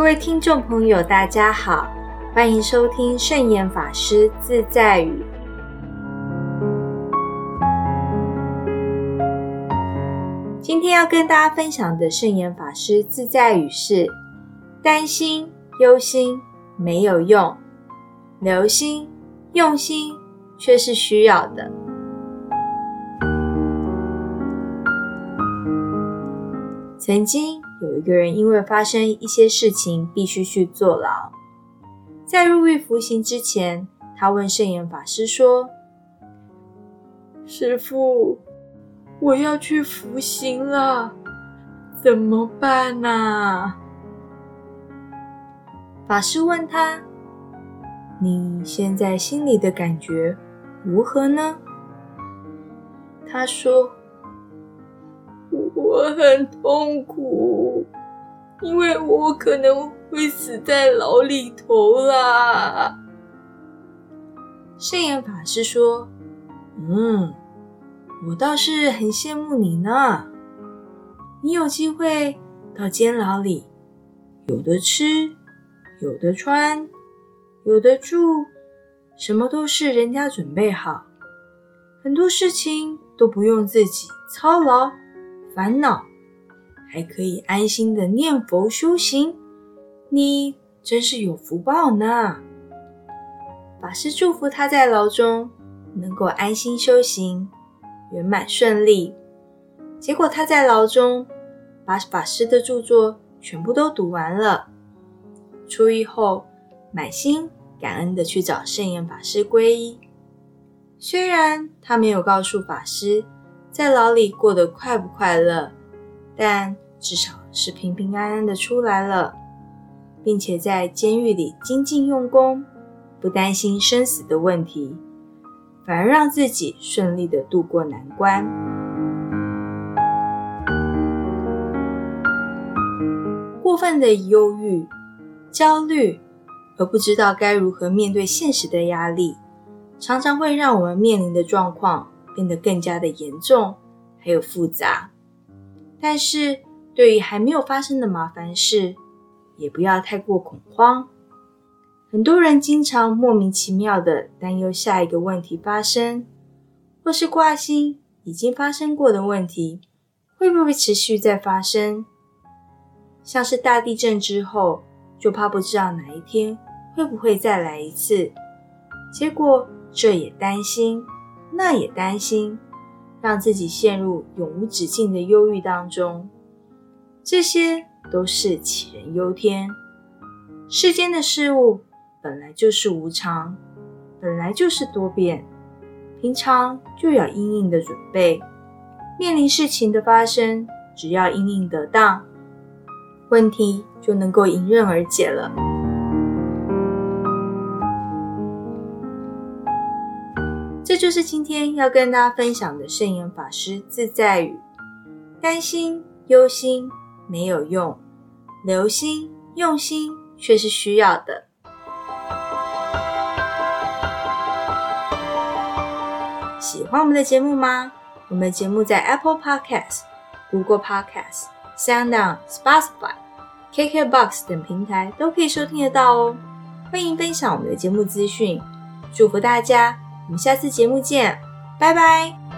各位听众朋友，大家好，欢迎收听圣严法师自在语。今天要跟大家分享的圣严法师自在语是：担心、忧心没有用，留心、用心却是需要的。曾经有一个人，因为发生一些事情，必须去坐牢。在入狱服刑之前，他问圣严法师说：“师父，我要去服刑了，怎么办呢？”法师问他：“你现在心里的感觉如何呢？”他说。我很痛苦，因为我可能会死在牢里头啦。圣严法师说：“嗯，我倒是很羡慕你呢。你有机会到监牢里，有的吃，有的穿，有的住，什么都是人家准备好，很多事情都不用自己操劳。”烦恼，还可以安心的念佛修行，你真是有福报呢。法师祝福他在牢中能够安心修行，圆满顺利。结果他在牢中把法师的著作全部都读完了，出狱后满心感恩的去找圣严法师皈依。虽然他没有告诉法师。在牢里过得快不快乐？但至少是平平安安的出来了，并且在监狱里精进用功，不担心生死的问题，反而让自己顺利的度过难关。过分的忧郁、焦虑，而不知道该如何面对现实的压力，常常会让我们面临的状况。变得更加的严重，还有复杂。但是，对于还没有发生的麻烦事，也不要太过恐慌。很多人经常莫名其妙的担忧下一个问题发生，或是挂心已经发生过的问题会不会持续再发生。像是大地震之后，就怕不知道哪一天会不会再来一次，结果这也担心。那也担心，让自己陷入永无止境的忧郁当中，这些都是杞人忧天。世间的事物本来就是无常，本来就是多变，平常就要应应的准备。面临事情的发生，只要应应得当，问题就能够迎刃而解了。这就是今天要跟大家分享的圣严法师自在语：担心、忧心没有用，留心、用心却是需要的。喜欢我们的节目吗？我们的节目在 Apple Podcast、Google Podcast、SoundOn、Spotify、KKBox 等平台都可以收听得到哦。欢迎分享我们的节目资讯，祝福大家！我们下次节目见，拜拜。